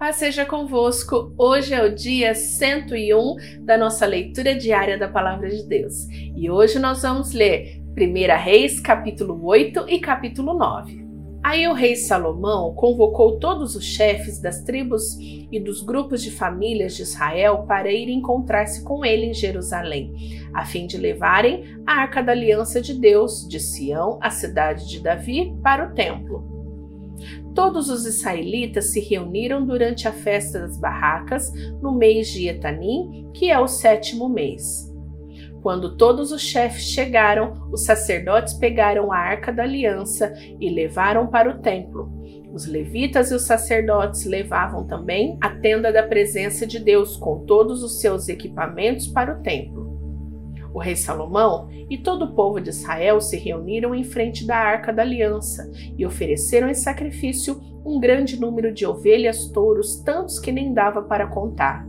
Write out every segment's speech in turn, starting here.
Paz seja convosco. Hoje é o dia 101 da nossa leitura diária da Palavra de Deus. E hoje nós vamos ler 1 Reis, capítulo 8 e capítulo 9. Aí o rei Salomão convocou todos os chefes das tribos e dos grupos de famílias de Israel para ir encontrar-se com ele em Jerusalém, a fim de levarem a arca da aliança de Deus de Sião, a cidade de Davi, para o templo. Todos os israelitas se reuniram durante a festa das barracas no mês de Etanim, que é o sétimo mês. Quando todos os chefes chegaram, os sacerdotes pegaram a arca da aliança e levaram para o templo. Os levitas e os sacerdotes levavam também a tenda da presença de Deus com todos os seus equipamentos para o templo. O rei Salomão e todo o povo de Israel se reuniram em frente da arca da aliança e ofereceram em sacrifício um grande número de ovelhas, touros, tantos que nem dava para contar.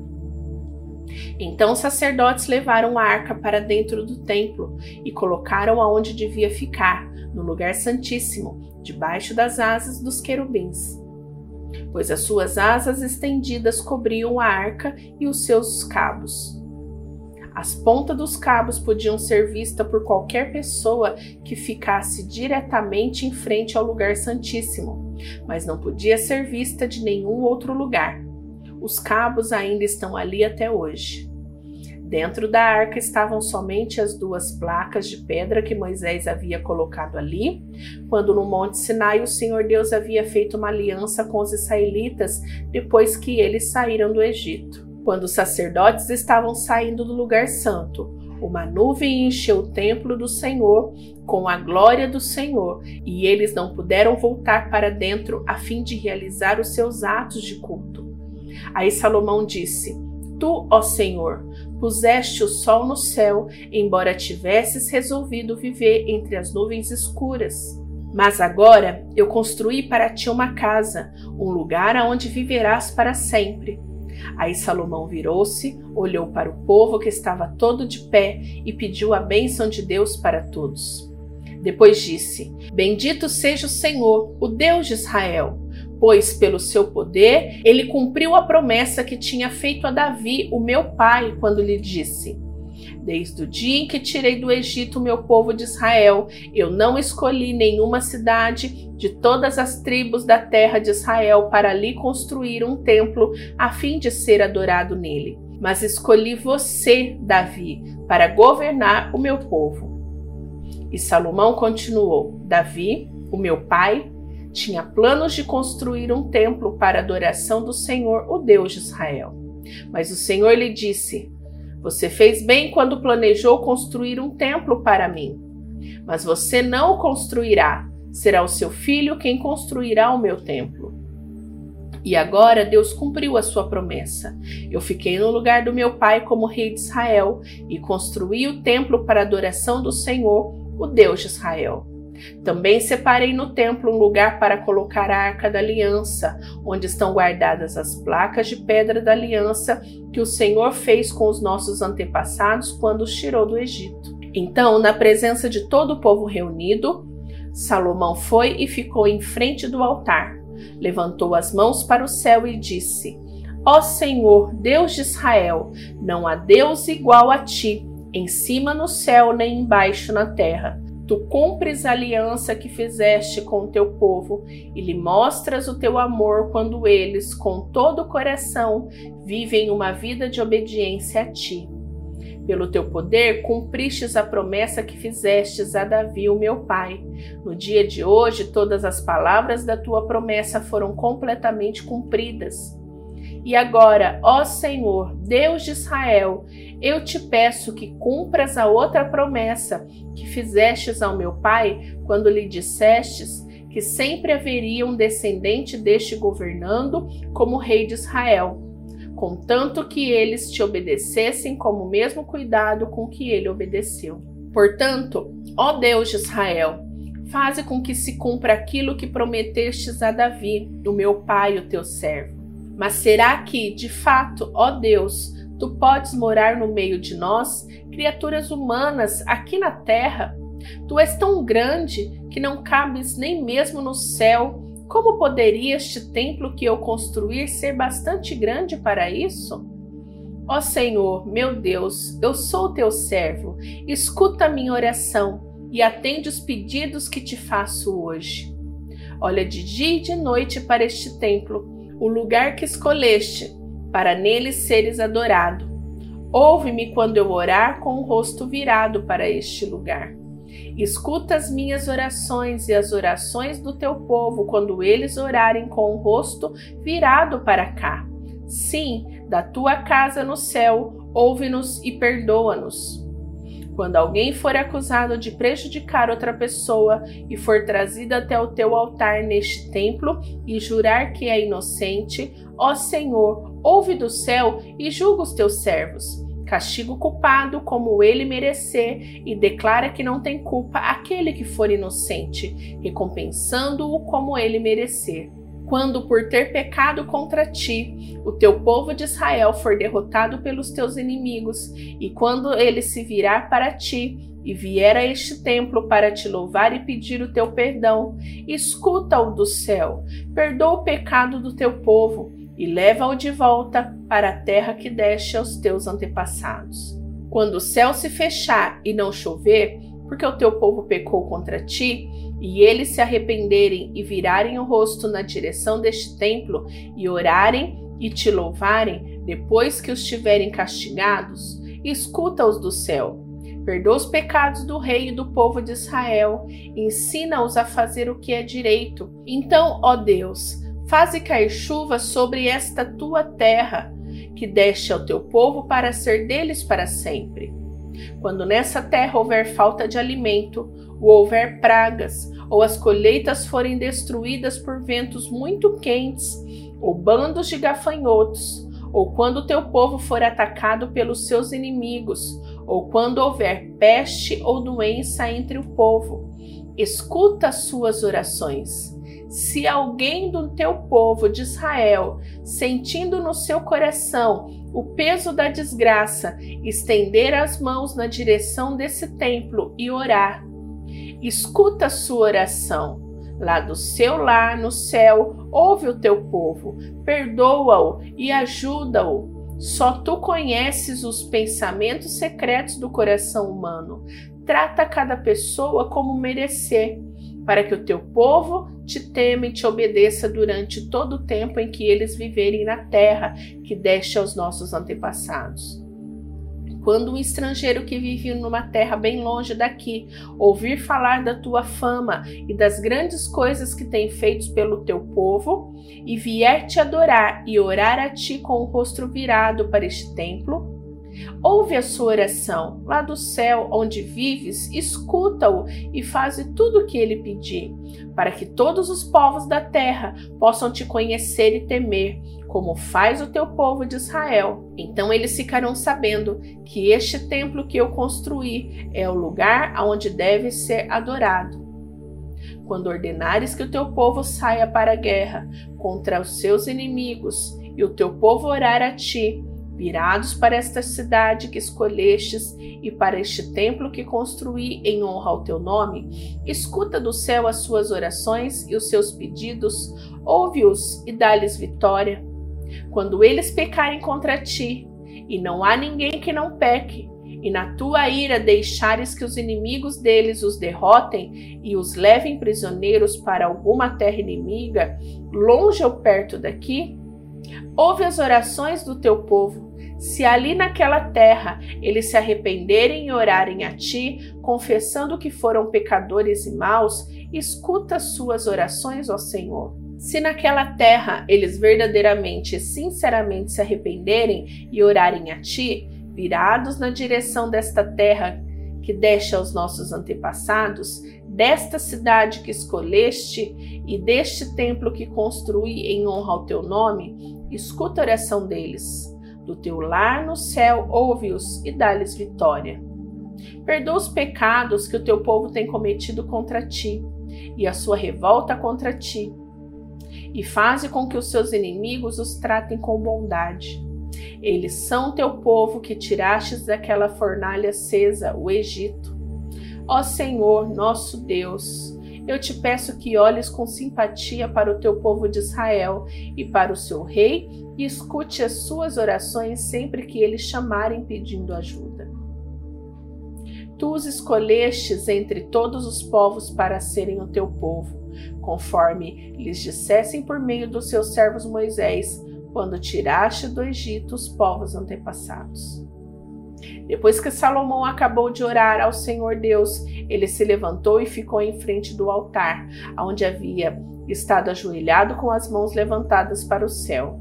Então os sacerdotes levaram a arca para dentro do templo e colocaram aonde devia ficar, no lugar santíssimo, debaixo das asas dos querubins. Pois as suas asas estendidas cobriam a arca e os seus cabos. As pontas dos cabos podiam ser vistas por qualquer pessoa que ficasse diretamente em frente ao lugar santíssimo, mas não podia ser vista de nenhum outro lugar. Os cabos ainda estão ali até hoje. Dentro da arca estavam somente as duas placas de pedra que Moisés havia colocado ali, quando no Monte Sinai o Senhor Deus havia feito uma aliança com os israelitas depois que eles saíram do Egito. Quando os sacerdotes estavam saindo do lugar santo, uma nuvem encheu o templo do Senhor com a glória do Senhor, e eles não puderam voltar para dentro a fim de realizar os seus atos de culto. Aí Salomão disse: Tu, ó Senhor, puseste o sol no céu, embora tivesses resolvido viver entre as nuvens escuras. Mas agora eu construí para ti uma casa, um lugar aonde viverás para sempre. Aí Salomão virou-se, olhou para o povo que estava todo de pé e pediu a bênção de Deus para todos. Depois disse: Bendito seja o Senhor, o Deus de Israel, pois pelo seu poder ele cumpriu a promessa que tinha feito a Davi, o meu pai, quando lhe disse: Desde o dia em que tirei do Egito o meu povo de Israel, eu não escolhi nenhuma cidade de todas as tribos da terra de Israel para ali construir um templo a fim de ser adorado nele. Mas escolhi você, Davi, para governar o meu povo. E Salomão continuou: Davi, o meu pai, tinha planos de construir um templo para adoração do Senhor, o Deus de Israel. Mas o Senhor lhe disse: você fez bem quando planejou construir um templo para mim. Mas você não o construirá, será o seu filho quem construirá o meu templo. E agora Deus cumpriu a sua promessa. Eu fiquei no lugar do meu pai como rei de Israel e construí o templo para a adoração do Senhor, o Deus de Israel. Também separei no templo um lugar para colocar a arca da aliança, onde estão guardadas as placas de pedra da aliança que o Senhor fez com os nossos antepassados quando os tirou do Egito. Então, na presença de todo o povo reunido, Salomão foi e ficou em frente do altar, levantou as mãos para o céu e disse: Ó Senhor, Deus de Israel, não há Deus igual a ti, em cima no céu nem embaixo na terra Tu cumpres a aliança que fizeste com o teu povo e lhe mostras o teu amor quando eles, com todo o coração, vivem uma vida de obediência a ti. Pelo teu poder, cumpristes a promessa que fizestes a Davi, o meu pai. No dia de hoje, todas as palavras da tua promessa foram completamente cumpridas. E agora, ó Senhor, Deus de Israel, eu te peço que cumpras a outra promessa que fizestes ao meu pai quando lhe dissestes que sempre haveria um descendente deste governando como rei de Israel, contanto que eles te obedecessem como o mesmo cuidado com que ele obedeceu. Portanto, ó Deus de Israel, faze com que se cumpra aquilo que prometestes a Davi, o meu pai, o teu servo mas será que, de fato, ó Deus, tu podes morar no meio de nós, criaturas humanas, aqui na terra? Tu és tão grande que não cabes nem mesmo no céu Como poderia este templo que eu construir ser bastante grande para isso? Ó Senhor, meu Deus, eu sou teu servo, escuta a minha oração e atende os pedidos que te faço hoje. Olha de dia e de noite para este templo, o lugar que escolheste, para nele seres adorado. Ouve-me quando eu orar com o rosto virado para este lugar. Escuta as minhas orações e as orações do teu povo quando eles orarem com o rosto virado para cá. Sim, da tua casa no céu, ouve-nos e perdoa-nos. Quando alguém for acusado de prejudicar outra pessoa e for trazido até o teu altar neste templo e jurar que é inocente, ó Senhor, ouve do céu e julga os teus servos castiga o culpado como ele merecer e declara que não tem culpa aquele que for inocente, recompensando-o como ele merecer. Quando por ter pecado contra ti, o teu povo de Israel for derrotado pelos teus inimigos, e quando ele se virar para ti e vier a este templo para te louvar e pedir o teu perdão, escuta-o do céu, perdoa o pecado do teu povo e leva-o de volta para a terra que deste aos teus antepassados. Quando o céu se fechar e não chover, porque o teu povo pecou contra ti, e eles se arrependerem e virarem o rosto na direção deste templo e orarem e te louvarem, depois que os tiverem castigados, escuta-os do céu. Perdoa os pecados do rei e do povo de Israel, ensina-os a fazer o que é direito. Então, ó Deus, Faze cair chuva sobre esta tua terra, que deste ao teu povo para ser deles para sempre. Quando nessa terra houver falta de alimento, ou houver pragas, ou as colheitas forem destruídas por ventos muito quentes, ou bandos de gafanhotos, ou quando o teu povo for atacado pelos seus inimigos, ou quando houver peste ou doença entre o povo, escuta as suas orações se alguém do teu povo de Israel, sentindo no seu coração o peso da desgraça, estender as mãos na direção desse templo e orar, escuta a sua oração. Lá do seu lar no céu, ouve o teu povo, perdoa-o e ajuda-o. Só tu conheces os pensamentos secretos do coração humano. Trata cada pessoa como merecer para que o teu povo te tema e te obedeça durante todo o tempo em que eles viverem na terra que deste aos nossos antepassados. Quando um estrangeiro que vive numa terra bem longe daqui ouvir falar da tua fama e das grandes coisas que tem feitos pelo teu povo, e vier te adorar e orar a ti com o rosto virado para este templo, Ouve a sua oração lá do céu onde vives, escuta-o e faze tudo o que ele pedir, para que todos os povos da terra possam te conhecer e temer, como faz o teu povo de Israel. Então eles ficarão sabendo que este templo que eu construí é o lugar aonde deve ser adorado. Quando ordenares que o teu povo saia para a guerra contra os seus inimigos, e o teu povo orar a ti, virados para esta cidade que escolhestes e para este templo que construí em honra ao teu nome, escuta do céu as suas orações e os seus pedidos, ouve-os e dá-lhes vitória. Quando eles pecarem contra ti, e não há ninguém que não peque, e na tua ira deixares que os inimigos deles os derrotem e os levem prisioneiros para alguma terra inimiga, longe ou perto daqui, ouve as orações do teu povo se ali naquela terra eles se arrependerem e orarem a ti, confessando que foram pecadores e maus, escuta suas orações, ó Senhor. Se naquela terra eles verdadeiramente e sinceramente se arrependerem e orarem a ti, virados na direção desta terra que deste aos nossos antepassados, desta cidade que escolheste e deste templo que construí em honra ao teu nome, escuta a oração deles do teu lar no céu, ouve-os e dá-lhes vitória. Perdoa os pecados que o teu povo tem cometido contra ti e a sua revolta contra ti, e faze com que os seus inimigos os tratem com bondade. Eles são teu povo que tirastes daquela fornalha acesa, o Egito. Ó Senhor, nosso Deus, eu te peço que olhes com simpatia para o teu povo de Israel e para o seu rei e escute as suas orações sempre que eles chamarem pedindo ajuda. Tu os escolhestes entre todos os povos para serem o teu povo, conforme lhes dissessem por meio dos seus servos Moisés, quando tiraste do Egito os povos antepassados. Depois que Salomão acabou de orar ao Senhor Deus, ele se levantou e ficou em frente do altar, onde havia estado ajoelhado com as mãos levantadas para o céu.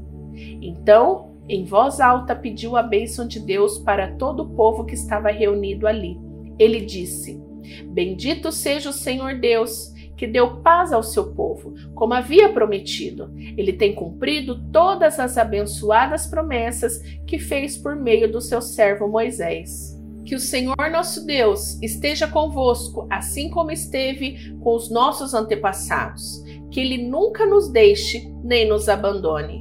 Então, em voz alta, pediu a bênção de Deus para todo o povo que estava reunido ali. Ele disse: Bendito seja o Senhor Deus, que deu paz ao seu povo, como havia prometido. Ele tem cumprido todas as abençoadas promessas que fez por meio do seu servo Moisés. Que o Senhor nosso Deus esteja convosco, assim como esteve com os nossos antepassados. Que ele nunca nos deixe nem nos abandone.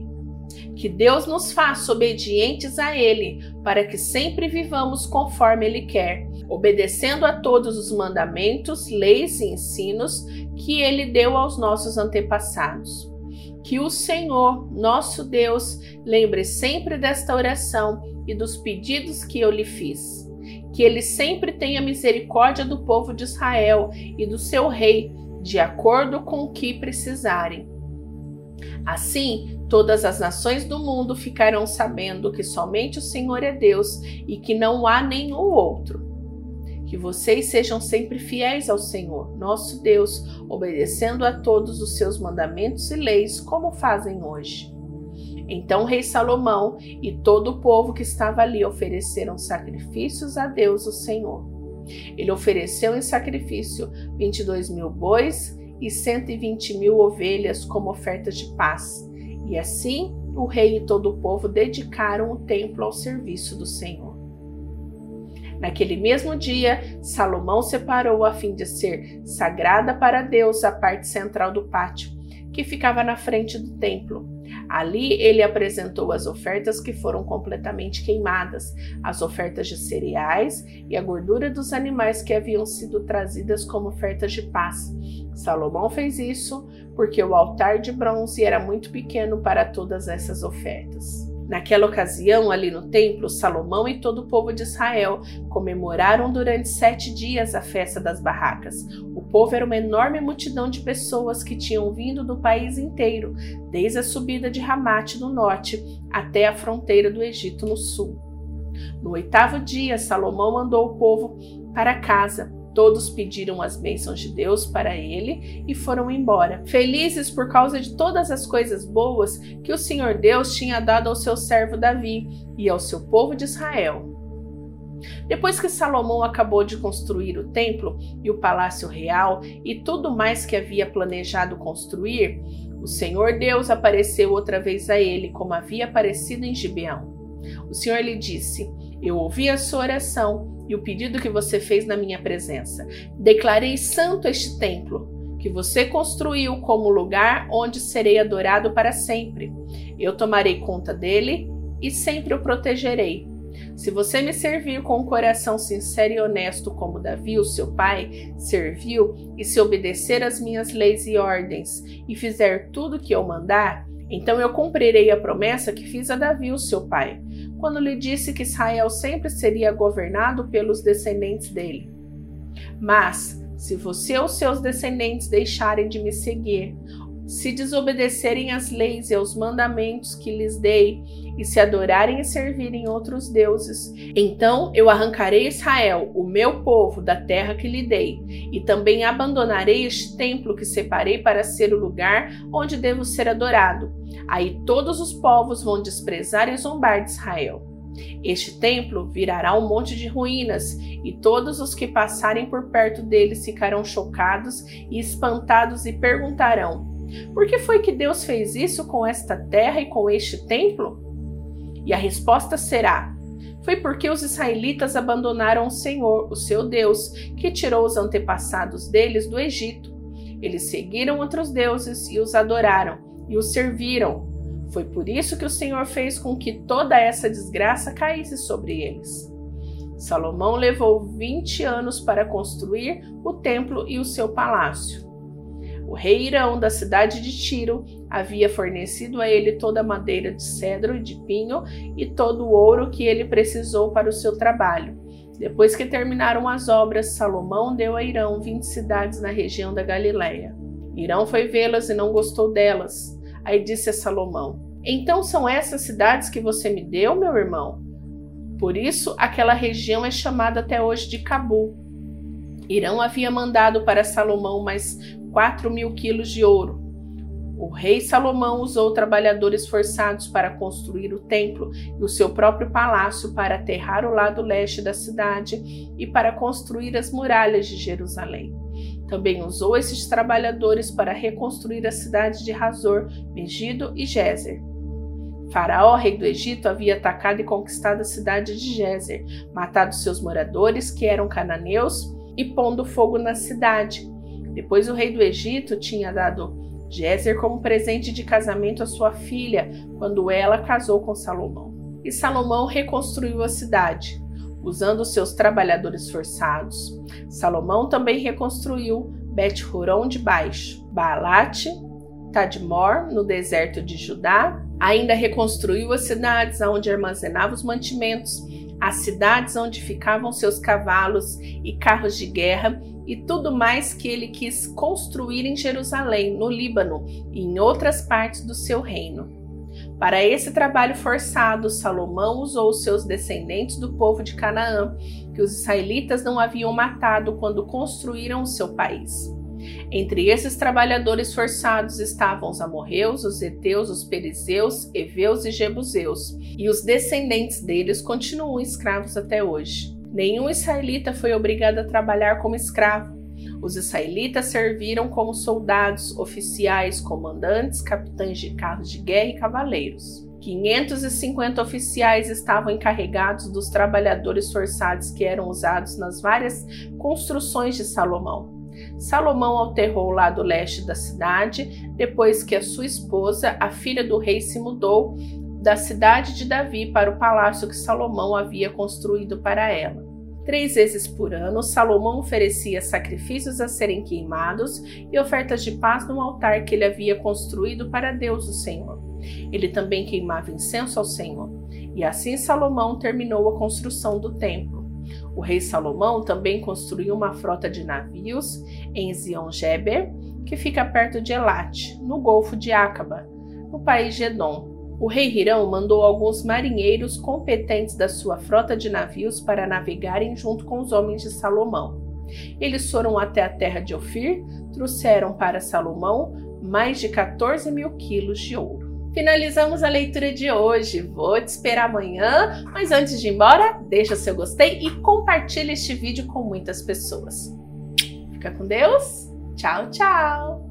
Que Deus nos faça obedientes a Ele, para que sempre vivamos conforme Ele quer, obedecendo a todos os mandamentos, leis e ensinos que ele deu aos nossos antepassados. Que o Senhor, nosso Deus, lembre sempre desta oração e dos pedidos que eu lhe fiz. Que ele sempre tenha misericórdia do povo de Israel e do seu rei, de acordo com o que precisarem. Assim, todas as nações do mundo ficarão sabendo que somente o Senhor é Deus e que não há nenhum outro. Que vocês sejam sempre fiéis ao Senhor, nosso Deus, obedecendo a todos os seus mandamentos e leis, como fazem hoje. Então o rei Salomão e todo o povo que estava ali ofereceram sacrifícios a Deus, o Senhor. Ele ofereceu em sacrifício 22 mil bois e 120 mil ovelhas como ofertas de paz. E assim o rei e todo o povo dedicaram o templo ao serviço do Senhor. Naquele mesmo dia, Salomão separou a fim de ser sagrada para Deus a parte central do pátio, que ficava na frente do templo. Ali ele apresentou as ofertas que foram completamente queimadas, as ofertas de cereais e a gordura dos animais que haviam sido trazidas como ofertas de paz. Salomão fez isso porque o altar de bronze era muito pequeno para todas essas ofertas. Naquela ocasião, ali no templo, Salomão e todo o povo de Israel comemoraram durante sete dias a festa das barracas. O povo era uma enorme multidão de pessoas que tinham vindo do país inteiro, desde a subida de Ramate no norte até a fronteira do Egito no sul. No oitavo dia, Salomão mandou o povo para casa Todos pediram as bênçãos de Deus para ele e foram embora, felizes por causa de todas as coisas boas que o Senhor Deus tinha dado ao seu servo Davi e ao seu povo de Israel. Depois que Salomão acabou de construir o templo e o palácio real e tudo mais que havia planejado construir, o Senhor Deus apareceu outra vez a ele, como havia aparecido em Gibeão. O Senhor lhe disse: Eu ouvi a sua oração e o pedido que você fez na minha presença. Declarei santo este templo, que você construiu como lugar onde serei adorado para sempre. Eu tomarei conta dele e sempre o protegerei. Se você me servir com um coração sincero e honesto, como Davi, o seu pai, serviu, e se obedecer às minhas leis e ordens, e fizer tudo o que eu mandar, então eu cumprirei a promessa que fiz a Davi, o seu pai quando lhe disse que Israel sempre seria governado pelos descendentes dele. Mas, se você ou seus descendentes deixarem de me seguir, se desobedecerem às leis e aos mandamentos que lhes dei, e se adorarem e servirem outros deuses, então eu arrancarei Israel, o meu povo, da terra que lhe dei, e também abandonarei este templo que separei para ser o lugar onde devo ser adorado. Aí todos os povos vão desprezar e zombar de Israel. Este templo virará um monte de ruínas, e todos os que passarem por perto dele ficarão chocados e espantados e perguntarão: por que foi que Deus fez isso com esta terra e com este templo? E a resposta será: foi porque os israelitas abandonaram o Senhor, o seu Deus, que tirou os antepassados deles do Egito. Eles seguiram outros deuses e os adoraram e os serviram. Foi por isso que o Senhor fez com que toda essa desgraça caísse sobre eles. Salomão levou 20 anos para construir o templo e o seu palácio. O rei Irão, da cidade de Tiro, havia fornecido a ele toda a madeira de cedro e de pinho e todo o ouro que ele precisou para o seu trabalho. Depois que terminaram as obras, Salomão deu a Irão vinte cidades na região da Galiléia. Irão foi vê-las e não gostou delas. Aí disse a Salomão: Então são essas cidades que você me deu, meu irmão? Por isso, aquela região é chamada até hoje de Cabu. Irão havia mandado para Salomão mais quatro mil quilos de ouro. O rei Salomão usou trabalhadores forçados para construir o templo e o seu próprio palácio para aterrar o lado leste da cidade e para construir as muralhas de Jerusalém. Também usou esses trabalhadores para reconstruir a cidade de Razor, Megido e Gézer. Faraó, rei do Egito, havia atacado e conquistado a cidade de Gézer, matado seus moradores, que eram cananeus, e pondo fogo na cidade. Depois o rei do Egito tinha dado Gézer como presente de casamento à sua filha, quando ela casou com Salomão. E Salomão reconstruiu a cidade, usando seus trabalhadores forçados. Salomão também reconstruiu Bet-Horon de Baixo, Baalate, Tadmor, no deserto de Judá. Ainda reconstruiu as cidades onde armazenava os mantimentos, as cidades onde ficavam seus cavalos e carros de guerra e tudo mais que ele quis construir em Jerusalém, no Líbano e em outras partes do seu reino. Para esse trabalho forçado, Salomão usou seus descendentes do povo de Canaã, que os israelitas não haviam matado quando construíram o seu país. Entre esses trabalhadores forçados estavam os amorreus, os heteus, os perizeus, heveus e jebuseus, e os descendentes deles continuam escravos até hoje. Nenhum israelita foi obrigado a trabalhar como escravo, os israelitas serviram como soldados, oficiais, comandantes, capitães de carros de guerra e cavaleiros. 550 oficiais estavam encarregados dos trabalhadores forçados que eram usados nas várias construções de Salomão. Salomão alterrou o lado leste da cidade depois que a sua esposa, a filha do rei, se mudou da cidade de Davi para o palácio que Salomão havia construído para ela. Três vezes por ano, Salomão oferecia sacrifícios a serem queimados e ofertas de paz no altar que ele havia construído para Deus, o Senhor. Ele também queimava incenso ao Senhor. E assim Salomão terminou a construção do templo. O rei Salomão também construiu uma frota de navios em Zion-Geber, que fica perto de Elat, no Golfo de Acaba, no país de Edom, o rei Hirão mandou alguns marinheiros competentes da sua frota de navios para navegarem junto com os homens de Salomão. Eles foram até a terra de Ofir, trouxeram para Salomão mais de 14 mil quilos de ouro. Finalizamos a leitura de hoje. Vou te esperar amanhã, mas antes de ir embora, deixa seu gostei e compartilhe este vídeo com muitas pessoas. Fica com Deus. Tchau, tchau!